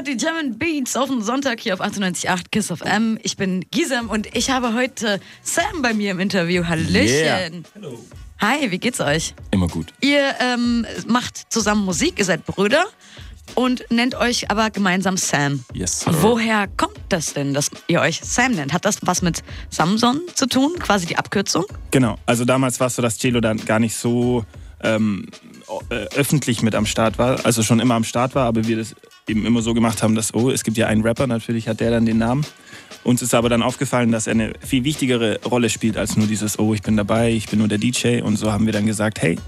hört die German Beats auf dem Sonntag hier auf 98.8 Kiss of M. Ich bin Gisem und ich habe heute Sam bei mir im Interview. Hallöchen. Yeah. Hallo. Hi, wie geht's euch? Immer gut. Ihr ähm, macht zusammen Musik, ihr seid Brüder und nennt euch aber gemeinsam Sam. Yes, sir. Woher kommt das denn, dass ihr euch Sam nennt? Hat das was mit Samson zu tun, quasi die Abkürzung? Genau, also damals war es so, dass Celo dann gar nicht so ähm, äh, öffentlich mit am Start war, also schon immer am Start war, aber wir das eben immer so gemacht haben, dass, oh, es gibt ja einen Rapper, natürlich hat der dann den Namen. Uns ist aber dann aufgefallen, dass er eine viel wichtigere Rolle spielt als nur dieses, oh, ich bin dabei, ich bin nur der DJ. Und so haben wir dann gesagt, hey,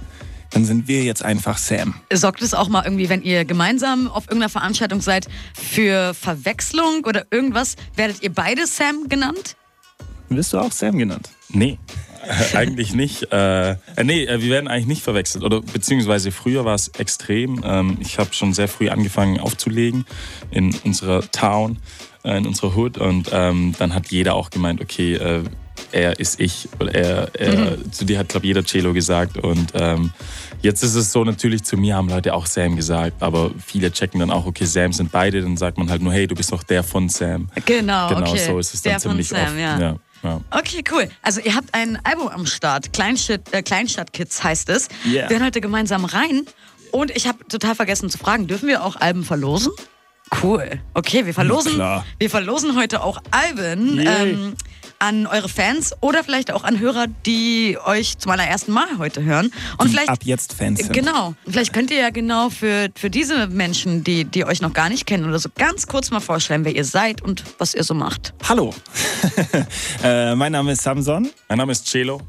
dann sind wir jetzt einfach Sam. Sorgt es auch mal irgendwie, wenn ihr gemeinsam auf irgendeiner Veranstaltung seid, für Verwechslung oder irgendwas? Werdet ihr beide Sam genannt? Wirst du auch Sam genannt? Nee, eigentlich nicht. Äh, äh, nee, äh, wir werden eigentlich nicht verwechselt. Oder beziehungsweise früher war es extrem. Ähm, ich habe schon sehr früh angefangen aufzulegen in unserer Town, äh, in unserer Hood. Und ähm, dann hat jeder auch gemeint, okay, äh, er ist ich. Oder er, er zu dir hat, glaube ich, jeder Cello gesagt. Und ähm, jetzt ist es so, natürlich zu mir haben Leute auch Sam gesagt. Aber viele checken dann auch, okay, Sam sind beide. Dann sagt man halt nur, hey, du bist doch der von Sam. Genau, Genau, okay. so ist es dann Der von ziemlich Sam, oft. ja. ja, ja. Okay, cool. Also ihr habt ein Album am Start. Kleinstadt, äh, Kleinstadtkids heißt es. Yeah. Wir hören heute gemeinsam rein. Und ich habe total vergessen zu fragen, dürfen wir auch Alben verlosen? Cool. Okay, wir verlosen, wir verlosen heute auch Alben ähm, an eure Fans oder vielleicht auch an Hörer, die euch zum allerersten Mal heute hören. Und Die vielleicht ab jetzt Fans sind. Genau. Vielleicht könnt ihr ja genau für, für diese Menschen, die, die euch noch gar nicht kennen oder so, ganz kurz mal vorstellen, wer ihr seid und was ihr so macht. Hallo, äh, mein Name ist Samson. Mein Name ist Cello.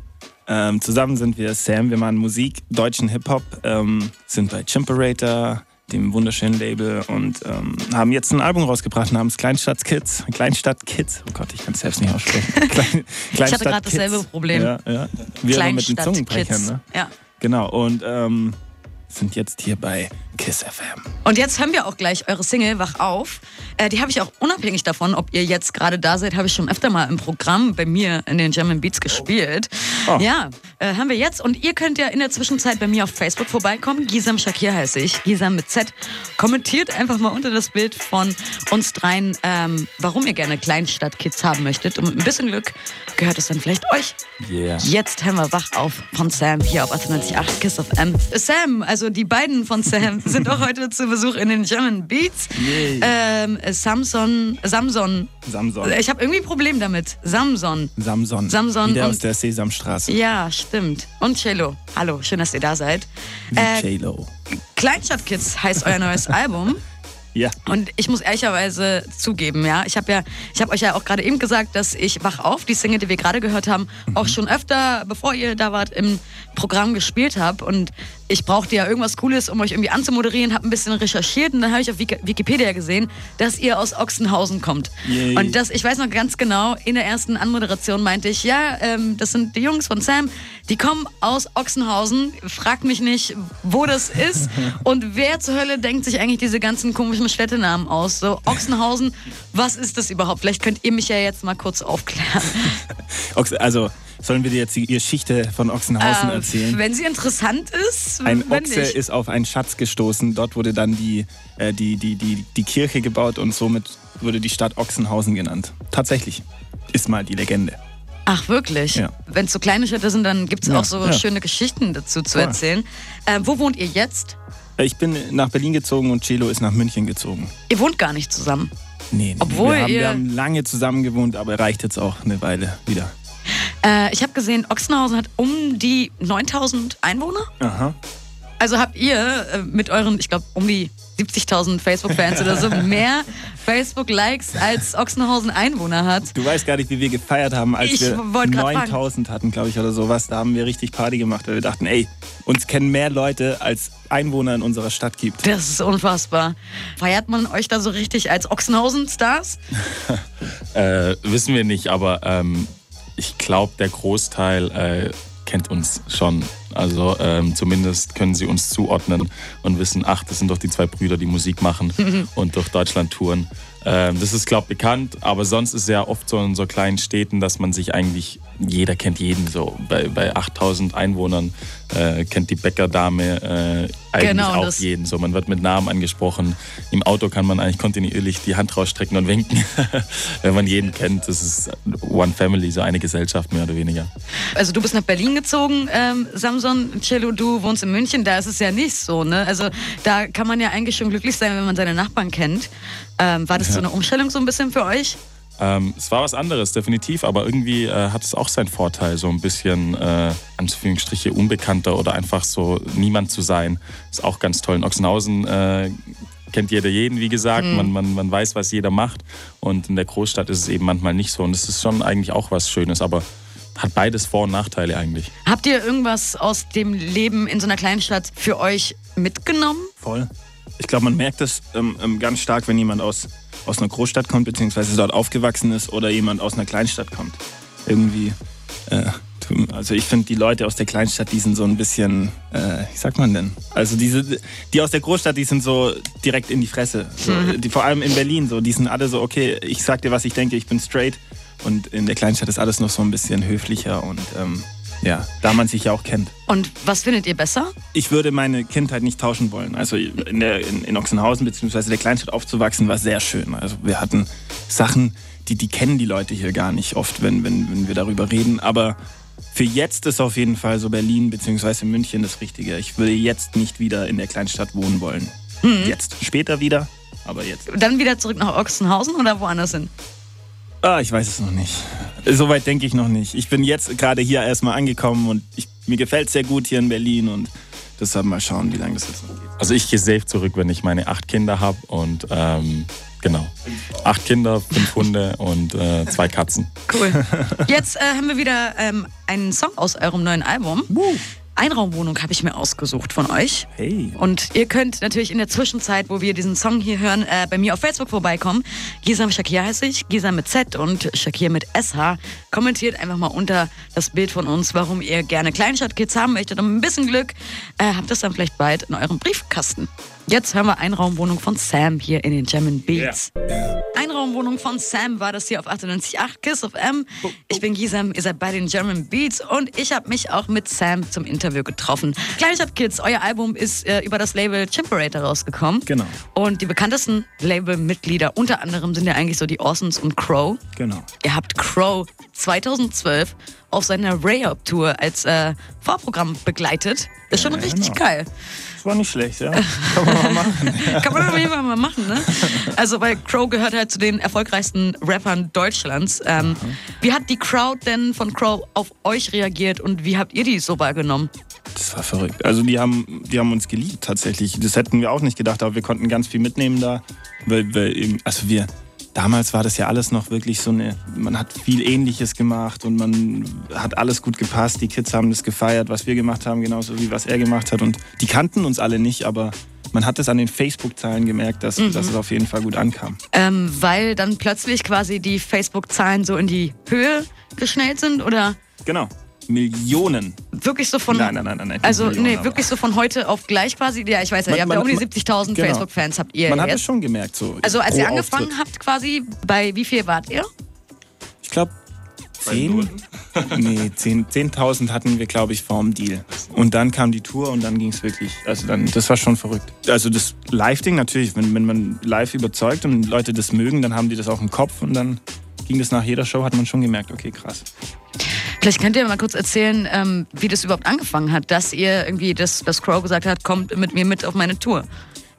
Ähm, zusammen sind wir Sam, wir machen Musik, deutschen Hip-Hop, ähm, sind bei Chimperator, dem wunderschönen Label und ähm, haben jetzt ein Album rausgebracht namens Kleinstadtkids. Kleinstadtkids, oh Gott, ich kann es selbst nicht aussprechen. Klein, Ich hatte gerade dasselbe Problem. Ja, ja. Wir aber mit den. Zungenbrechern, ne? Ja. Genau, und ähm, sind jetzt hier bei KISS FM. Und jetzt hören wir auch gleich eure Single Wach auf. Äh, die habe ich auch unabhängig davon, ob ihr jetzt gerade da seid, habe ich schon öfter mal im Programm bei mir in den German Beats gespielt. Oh. Ja, äh, haben wir jetzt. Und ihr könnt ja in der Zwischenzeit bei mir auf Facebook vorbeikommen. Gisam Shakir heiße ich. Gisam mit Z. Kommentiert einfach mal unter das Bild von uns dreien, ähm, warum ihr gerne Kleinstadtkids haben möchtet. Und mit ein bisschen Glück gehört es dann vielleicht euch. Yeah. Jetzt hören wir Wach auf von Sam hier auf 98.8 Kiss of M. Sam, also die beiden von Sam, sind auch heute zu Besuch in den German Beats. Yay. Ähm, Samson, Samson. Samson. Ich habe irgendwie ein Problem damit. Samson. Samson. Samson Wieder und- aus der Sesamstraße. Ja, stimmt. Und Cello. Hallo, schön, dass ihr da seid. Äh, J-Lo. Kleinstadtkids heißt euer neues Album. Ja. Und ich muss ehrlicherweise zugeben, ja, ich habe ja, ich habe euch ja auch gerade eben gesagt, dass ich Wach auf, die Single, die wir gerade gehört haben, auch schon öfter, bevor ihr da wart, im Programm gespielt habe. Und ich brauchte ja irgendwas Cooles, um euch irgendwie anzumoderieren, habe ein bisschen recherchiert und dann habe ich auf Wiki- Wikipedia gesehen, dass ihr aus Ochsenhausen kommt. Yay. Und das, ich weiß noch ganz genau, in der ersten Anmoderation meinte ich, ja, ähm, das sind die Jungs von Sam, die kommen aus Ochsenhausen. Fragt mich nicht, wo das ist und wer zur Hölle denkt sich eigentlich diese ganzen komischen Städtenamen aus. So Ochsenhausen, was ist das überhaupt? Vielleicht könnt ihr mich ja jetzt mal kurz aufklären. Also, sollen wir dir jetzt die Geschichte von Ochsenhausen Ähm, erzählen? wenn sie interessant ist, Ein wenn Ochse nicht. ist auf einen Schatz gestoßen. Dort wurde dann die, äh, die, die, die, die Kirche gebaut und somit wurde die Stadt Ochsenhausen genannt. Tatsächlich ist mal die Legende. Ach, wirklich? Ja. Wenn es so kleine Städte sind, dann gibt es Ja, auch so ja. schöne Geschichten dazu zu Voll. erzählen. Äh, wo wohnt ihr jetzt? Äh, Ich bin nach Berlin gezogen und Celo ist nach München gezogen. Ihr wohnt gar nicht zusammen. Nee, nee, Obwohl wir, haben, wir haben lange zusammen gewohnt, aber reicht jetzt auch eine Weile wieder. Äh, ich habe gesehen, Ochsenhausen hat um die 9000 Einwohner. Aha. Also habt ihr äh, mit euren, ich glaube, um die 70.000 Facebook-Fans oder so mehr Facebook-Likes als Ochsenhausen Einwohner hat. Du weißt gar nicht, wie wir gefeiert haben, als Ich wir wollte grad 9000 hatten, glaube ich, oder sowas. Da haben wir richtig Party gemacht, weil wir dachten, ey, uns kennen mehr Leute, als Einwohner in unserer Stadt gibt. Das ist unfassbar. Feiert man euch da so richtig als Ochsenhausen-Stars? Äh, wissen wir nicht, aber ähm, ich glaube, der Großteil äh, kennt uns schon Also ähm, zumindest können sie uns zuordnen und wissen, ach, das sind doch die zwei Brüder, die Musik machen und durch Deutschland touren. Ähm, das ist, glaube ich, bekannt, aber sonst ist es ja oft so in so kleinen Städten, dass man sich eigentlich, jeder kennt jeden so. Bei, bei 8000 Einwohnern äh, kennt die Bäckerdame äh, eigentlich Genau, auch jeden. So, man wird mit Namen angesprochen. Im Auto kann man eigentlich kontinuierlich die Hand rausstrecken und winken, wenn man jeden kennt. Das ist One Family, so eine Gesellschaft mehr oder weniger. Also du bist nach Berlin gezogen, ähm, Samson, Cello, du wohnst in München, da ist es ja nicht so, ne? Also da kann man ja eigentlich schon glücklich sein, wenn man seine Nachbarn kennt. Ähm, war das so eine Umstellung so ein bisschen für euch? Ähm, es war was anderes, definitiv, aber irgendwie äh, hat es auch seinen Vorteil, so ein bisschen, äh, Anführungsstriche, unbekannter oder einfach so niemand zu sein. Ist auch ganz toll. In Ochsenhausen äh, kennt jeder jeden, wie gesagt. Man, man, man weiß, was jeder macht. Und in der Großstadt ist es eben manchmal nicht so. Und es ist schon eigentlich auch was Schönes, aber hat beides Vor- und Nachteile eigentlich. Habt ihr irgendwas aus dem Leben in so einer kleinen Stadt für euch mitgenommen? Voll. Ich glaube, man merkt das ähm, ähm, ganz stark, wenn jemand aus, aus einer Großstadt kommt, beziehungsweise dort aufgewachsen ist oder jemand aus einer Kleinstadt kommt. Irgendwie. Äh, also ich finde, die Leute aus der Kleinstadt, die sind so ein bisschen, äh, wie sagt man denn? Also diese, die aus der Großstadt, die sind so direkt in die Fresse. So, die, vor allem in Berlin so, die sind alle so, okay, ich sag dir, was ich denke, ich bin straight. Und in der Kleinstadt ist alles noch so ein bisschen höflicher und ähm, ja, da man sich ja auch kennt Und was findet ihr besser? ich würde meine Kindheit nicht tauschen wollen. Also in, der, in, in Ochsenhausen bzw. der Kleinstadt aufzuwachsen war sehr schön. Also wir hatten Sachen, die, die kennen die Leute hier gar nicht oft, wenn, wenn, wenn wir darüber reden. Aber für jetzt ist auf jeden Fall so Berlin bzw. München das Richtige. Ich würde jetzt nicht wieder in der Kleinstadt wohnen wollen. Jetzt. Später wieder, aber jetzt. Dann wieder zurück nach Ochsenhausen oder woanders hin? Ah, ich weiß es noch nicht. Soweit denke ich noch nicht. Ich bin jetzt gerade hier erstmal angekommen und ich, mir gefällt es sehr gut hier in Berlin und deshalb mal schauen, wie lange das jetzt noch geht. Also ich gehe safe zurück, wenn ich meine acht Kinder habe und ähm, genau. Acht Kinder, fünf Hunde und äh, zwei Katzen. Cool. Jetzt äh, haben wir wieder ähm, einen Song aus eurem neuen Album. Einraumwohnung habe ich mir ausgesucht von euch. Hey. Und ihr könnt natürlich in der Zwischenzeit, wo wir diesen Song hier hören, äh, bei mir auf Facebook vorbeikommen. Gisam Shakir heiße ich, Gisam mit Z und Shakir mit SH. Kommentiert einfach mal unter das Bild von uns, warum ihr gerne Kleinstadtkids haben möchtet. Und mit ein bisschen Glück äh, habt ihr es dann vielleicht bald in eurem Briefkasten. Jetzt hören wir Einraumwohnung von Sam hier in den German Beats. Einraumwohnung von Sam war das hier auf 98.8 Kiss of M. Ich bin Gisam, ihr seid bei den German Beats und ich habe mich auch mit Sam zum Interview getroffen. Kleinstadt Kids, euer Album ist äh, über das Label Chimperator rausgekommen. Genau. Und die bekanntesten Labelmitglieder unter anderem sind ja eigentlich so die Orsons und Crow. Genau. Ihr habt Crow 2012 auf seiner Ray-Up-Tour als äh, Vorprogramm begleitet. Ist schon Ja, richtig genau. geil. Das war nicht schlecht, ja. Kann man mal machen. Kann man auf jeden Fall mal machen, ne? Also, weil Crow gehört halt zu den erfolgreichsten Rappern Deutschlands. Ähm, wie hat die Crowd denn von Crow auf euch reagiert und wie habt ihr die so wahrgenommen? Das war verrückt. Also die haben, die haben uns geliebt tatsächlich. Das hätten wir auch nicht gedacht, aber wir konnten ganz viel mitnehmen da. Weil, weil eben, also wir, damals war das ja alles noch wirklich so eine, man hat viel Ähnliches gemacht und man hat alles gut gepasst. Die Kids haben das gefeiert, was wir gemacht haben, genauso wie was er gemacht hat. Und die kannten uns alle nicht, aber man hat es an den Facebook-Zahlen gemerkt, dass, dass es auf jeden Fall gut ankam. Ähm, weil dann plötzlich quasi die Facebook-Zahlen so in die Höhe geschnellt sind oder Genau. Millionen. wirklich so von. Nein, nein, nein, nein. nicht Also, Millionen, nee, wirklich so von heute auf gleich quasi. Ja, ich weiß ja, Man- ihr habt ja man- um die man- 70.000 genau. Facebook-Fans habt ihr Man hat es jetzt. schon gemerkt. So Also, als ihr angefangen Auftritt. habt, quasi, bei wie viel wart ihr? Ich glaube, 10, nee, 10 10.000 hatten wir, glaube ich, vorm Deal. Und dann kam die Tour und dann ging es wirklich, also dann, das war schon verrückt. Also das Live-Ding natürlich, wenn, wenn man live überzeugt und Leute das mögen, dann haben die das auch im Kopf und dann ging das nach jeder Show, hat man schon gemerkt, okay, krass. Vielleicht könnt ihr mal kurz erzählen, ähm, wie das überhaupt angefangen hat, dass ihr irgendwie, das, dass Crow gesagt hat, kommt mit mir mit auf meine Tour.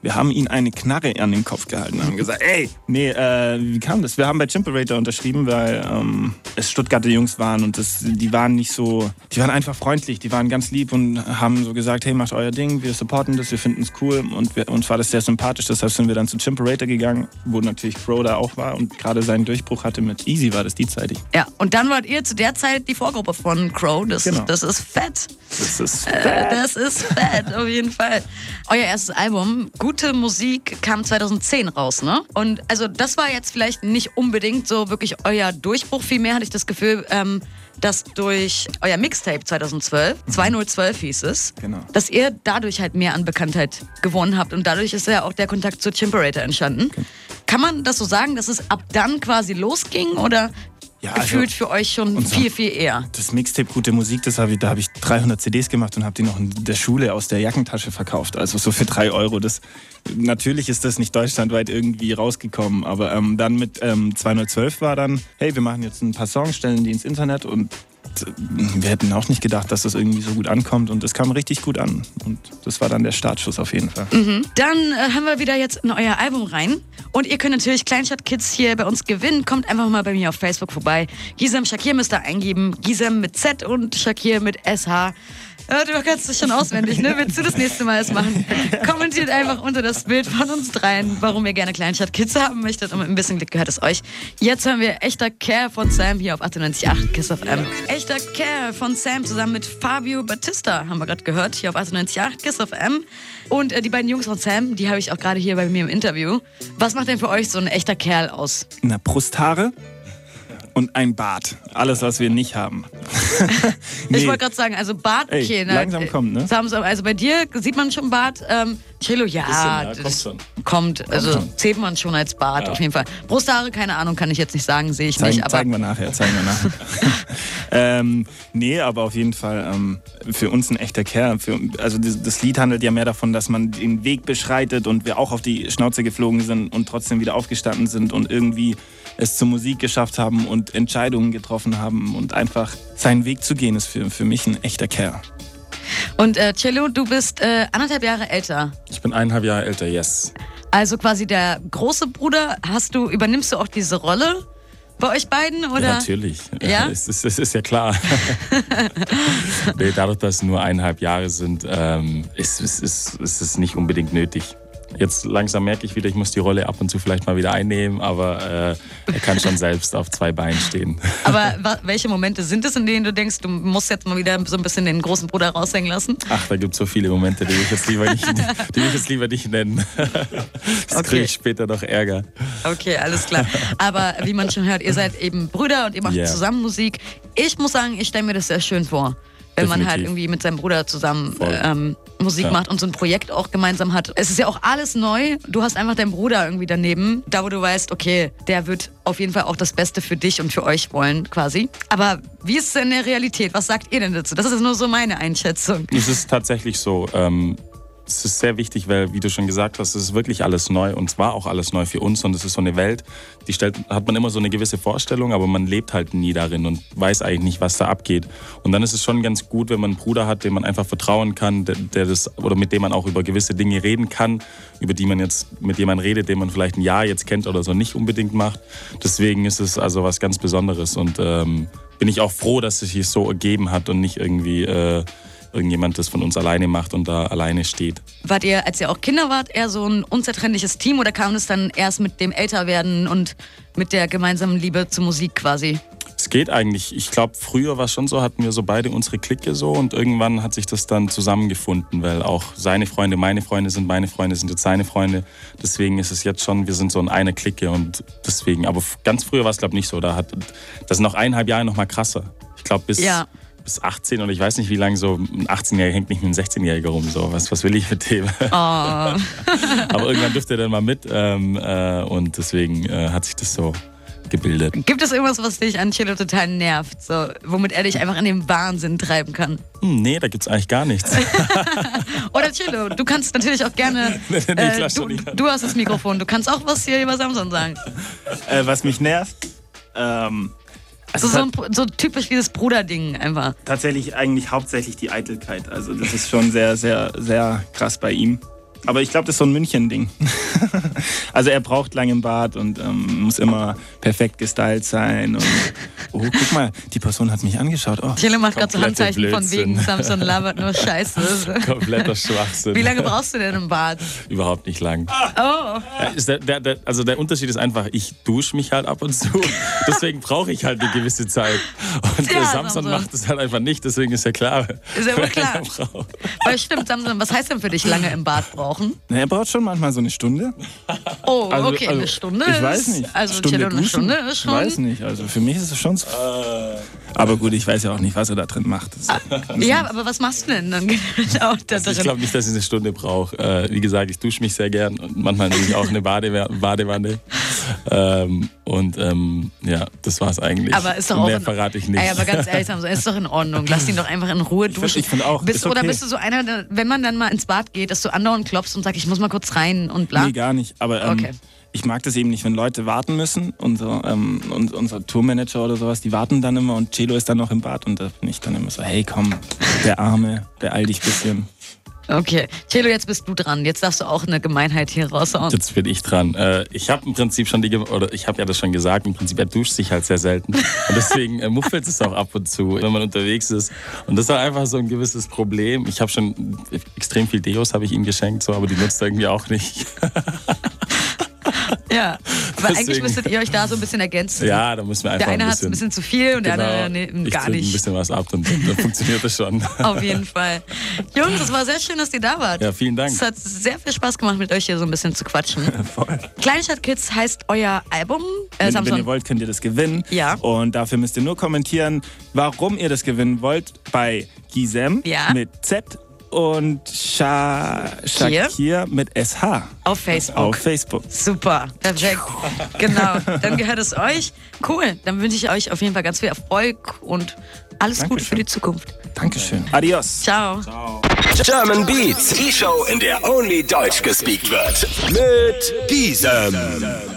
Wir haben ihn eine Knarre an den Kopf gehalten und haben gesagt, ey, nee, äh, wie kam das? Wir haben bei Chimperator unterschrieben, weil ähm, es Stuttgarter Jungs waren und das, die waren nicht so, die waren einfach freundlich, die waren ganz lieb und haben so gesagt, hey, macht euer Ding, wir supporten das, wir finden es cool und wir, uns war das sehr sympathisch, deshalb sind wir dann zu Chimperator gegangen, wo natürlich Crow da auch war und gerade seinen Durchbruch hatte mit Easy war das die Zeit. Ja, und dann wart ihr zu der Zeit die Vorgruppe von Crow. Das, Genau. das ist fett. Das ist Äh, Das ist fett, auf jeden Fall. Euer erstes Album, gut gute Musik kam 2010 raus, ne? Und also das war jetzt vielleicht nicht unbedingt so wirklich euer Durchbruch. Vielmehr hatte ich das Gefühl, ähm, dass durch euer Mixtape 2012, 2012 hieß es, Genau. dass ihr dadurch halt mehr an Bekanntheit gewonnen habt und dadurch ist ja auch der Kontakt zu Chimperator entstanden. Kann man das so sagen, dass es ab dann quasi losging oder Ja, also gefühlt für euch schon viel, viel eher? Das Mixtape Gute Musik, das hab ich, da habe ich 300 CDs gemacht und habe die noch in der Schule aus der Jackentasche verkauft. Also so für 3 Euro. Das, natürlich ist das nicht deutschlandweit irgendwie rausgekommen, aber ähm, dann mit ähm, 2012 war dann, hey, wir machen jetzt ein paar Songs, stellen die ins Internet und äh, wir hätten auch nicht gedacht, dass das irgendwie so gut ankommt und es kam richtig gut an. Und das war dann der Startschuss auf jeden Fall. Dann äh, haben wir wieder jetzt in euer Album rein. Und ihr könnt natürlich Kleinstadt Kids hier bei uns gewinnen. Kommt einfach mal bei mir auf Facebook vorbei. Gisem Shakir müsst ihr eingeben. Gisem mit Z und Shakir mit SH. Ja, du kannst es schon auswendig, ne? Willst du das nächste Mal es machen? Kommentiert einfach unter das Bild von uns dreien, warum ihr gerne Kleinstadt Kids haben möchtet. Und mit ein bisschen Glück gehört es euch. Jetzt hören wir Echter Care von Sam hier auf 98.8 Kiss of M. Echter Care von Sam zusammen mit Fabio Batista haben wir gerade gehört, hier auf 98.8 Kiss of M. Und äh, die beiden Jungs von Sam, die habe ich auch gerade hier bei mir im Interview. Was macht denn für euch so ein echter Kerl aus? Na, Brusthaare und ein Bart. Alles, was wir nicht haben. Ich wollte gerade sagen, also Bart, Ey, okay. langsam kommt, ne? Also bei dir sieht man schon Bart. Ähm, Cello, ja, Bisschen, ja, kommt schon. kommt. Also schon. zählt man schon als Bart Ja. auf jeden Fall. Brusthaare, keine Ahnung, kann ich jetzt nicht sagen, sehe ich Zeigen, nicht. Aber zeigen wir nachher, zeigen wir nachher. ähm, nee, aber auf jeden Fall ähm, für uns ein echter Kerl. Für, also das, das Lied handelt ja mehr davon, dass man den Weg beschreitet und wir auch auf die Schnauze geflogen sind und trotzdem wieder aufgestanden sind und irgendwie es zur Musik geschafft haben und Entscheidungen getroffen haben und einfach seinen Weg zu gehen, ist für, für mich ein echter Kerl. Und äh, Cello, du bist äh, anderthalb Jahre älter. Ich bin eineinhalb Jahre älter, yes. Also quasi der große Bruder. Hast du, übernimmst du auch diese Rolle bei euch beiden? Oder? Ja, natürlich. Ja? Es, ist, es ist ja klar. nee, dadurch, dass es nur eineinhalb Jahre sind, ähm, ist, ist, ist, ist es nicht unbedingt nötig. Jetzt langsam merke ich wieder, ich muss die Rolle ab und zu vielleicht mal wieder einnehmen, aber äh, er kann schon selbst auf zwei Beinen stehen. Aber welche Momente sind es, in denen du denkst, du musst jetzt mal wieder so ein bisschen den großen Bruder raushängen lassen? Ach, da gibt es so viele Momente, die will ich jetzt lieber nicht, die will ich jetzt lieber nicht nennen. Das Okay. kriege ich später noch Ärger. Okay, alles klar. Aber wie man schon hört, ihr seid eben Brüder und ihr macht Yeah. zusammen Musik. Ich muss sagen, ich stelle mir das sehr schön vor. Wenn man halt Definitiv. irgendwie mit seinem Bruder zusammen ähm, Musik Ja. macht und so ein Projekt auch gemeinsam hat. Es ist ja auch alles neu. Du hast einfach deinen Bruder irgendwie daneben, da wo du weißt, okay, der wird auf jeden Fall auch das Beste für dich und für euch wollen, quasi. Aber wie ist es in der Realität? Was sagt ihr denn dazu? Das ist nur so meine Einschätzung. Es ist tatsächlich so. Ähm, es ist sehr wichtig, weil, wie du schon gesagt hast, es ist wirklich alles neu und es war auch alles neu für uns und es ist so eine Welt, die stellt, hat man immer so eine gewisse Vorstellung, aber man lebt halt nie darin und weiß eigentlich nicht, was da abgeht. Und dann ist es schon ganz gut, wenn man einen Bruder hat, dem man einfach vertrauen kann, der, der das oder mit dem man auch über gewisse Dinge reden kann, über die man jetzt mit dem man redet, den man vielleicht ein Jahr jetzt kennt oder so nicht unbedingt macht. Deswegen ist es also was ganz Besonderes und ähm, bin ich auch froh, dass es sich so ergeben hat und nicht irgendwie äh, irgendjemand das von uns alleine macht und da alleine steht. Wart ihr, als ihr auch Kinder wart, eher so ein unzertrennliches Team oder kam es dann erst mit dem Älterwerden und mit der gemeinsamen Liebe zur Musik quasi? Es geht eigentlich. Ich glaube, früher war es schon so, hatten wir so beide unsere Clique so und irgendwann hat sich das dann zusammengefunden, weil auch seine Freunde meine Freunde sind, meine Freunde sind jetzt seine Freunde. Deswegen ist es jetzt schon, wir sind so in einer Clique und deswegen. Aber ganz früher war es, glaube ich, nicht so. Da hat, das noch eineinhalb Jahre noch mal krasser. Ich glaube, bis, Ja. Bis 18 und ich weiß nicht, wie lange so ein 18-Jähriger hängt nicht mit einem 16-Jähriger rum. So. Was, was will ich mit dem? Oh. Aber irgendwann dürfte er dann mal mit ähm, äh, und deswegen äh, hat sich das so gebildet. Gibt es irgendwas, was dich an Chilo total nervt, so, womit er dich einfach in den Wahnsinn treiben kann? Hm, nee, da gibt's eigentlich gar nichts. Oder Chilo, du kannst natürlich auch gerne. Nee, äh, du, du hast das Mikrofon, du kannst auch was hier über Samson sagen. Äh, was mich nervt, ähm, Also so, ein, so typisch wie das Bruderding einfach. tatsächlich eigentlich hauptsächlich die Eitelkeit. Also das ist schon sehr, sehr, sehr krass bei ihm. Aber ich glaube, das ist so ein München-Ding. also er braucht lang im Bad und ähm, muss immer perfekt gestylt sein. Und, oh, guck mal, die Person hat mich angeschaut. Oh. Chile macht gerade so Handzeichen von Blödsinn. wegen Samson labert nur Scheiße. Kompletter Schwachsinn. Wie lange brauchst du denn im Bad? Überhaupt nicht lang. Oh, ist der, der, der, also der Unterschied ist einfach, ich dusche mich halt ab und zu. Deswegen brauche ich halt eine gewisse Zeit. Und Ja, Samson Samson. macht es halt einfach nicht, deswegen ist ja klar. Ist ja wohl klar. weil stimmt, Samson, was heißt denn für dich lange im Bad brauchen? Na, er braucht schon manchmal so eine Stunde. Oh, Also- okay, also, eine Stunde Ich weiß nicht. Also Stunde eine? Stunde ist schon. Ich weiß nicht. Also für mich ist es schon. so. Aber gut, ich weiß ja auch nicht, was er da drin macht. Das, Ja, aber was machst du denn dann genau da Also ich glaube nicht, dass ich eine Stunde brauche. Äh, wie gesagt, ich dusche mich sehr gern und manchmal nehme ich auch eine Badewa- Badewanne. Ähm, und ähm, ja, das war's eigentlich. Aber ist doch auch Mehr verrate ich nicht. Ey, aber ganz ehrlich, Samson, ist doch in Ordnung. Lass ihn doch einfach in Ruhe duschen. ich find auch, Bist, ist Oder okay. bist du so einer, wenn man dann mal ins Bad geht, dass du andauernd klopfst und sagst, ich muss mal kurz rein und bla? Nee, gar nicht. Aber ähm, Okay. Ich mag das eben nicht, wenn Leute warten müssen. Unser, ähm, und, unser Tourmanager oder sowas, die warten dann immer und Celo ist dann noch im Bad und da bin ich dann immer so, hey komm, der Arme, beeil dich ein bisschen. Okay. Chelo, jetzt bist du dran. Jetzt darfst du auch eine Gemeinheit hier raushauen. Jetzt bin ich dran. Äh, ich habe im Prinzip schon die, Ge- oder ich habe ja das schon gesagt, im Prinzip er duscht sich halt sehr selten. Und deswegen äh, muffelt es auch ab und zu, wenn man unterwegs ist. Und das ist halt einfach so ein gewisses Problem. Ich habe schon extrem viel Deos habe ich ihm geschenkt, so, aber die nutzt er irgendwie auch nicht. Ja. Aber eigentlich Deswegen- müsstet ihr euch da so ein bisschen ergänzen. ja, da müssen wir einfach Der eine ein hat ein bisschen zu viel und der genau, andere nee, ich gar trinke ein nicht. bisschen was ab, dann, dann funktioniert das schon. Auf jeden Fall. Jungs, es war sehr schön, dass ihr da wart. Ja, vielen Dank. Es hat sehr viel Spaß gemacht, mit euch hier so ein bisschen zu quatschen. Voll. Kleinstadt Kids heißt euer Album. Äh, Wenn, wenn ihr wollt, könnt ihr das gewinnen. Ja. Und dafür müsst ihr nur kommentieren, warum ihr das gewinnen wollt bei Gisem Ja. mit Z und Sha Shakir mit SH Auf Facebook. auf Facebook. Super, perfekt. Genau, dann gehört es euch. Cool, dann wünsche ich euch auf jeden Fall ganz viel Erfolg und alles Gute Dankeschön. für die Zukunft. Dankeschön. Adios. Ciao. German Beats, die Show, in der only Deutsch gespeakt wird. Mit Gisem.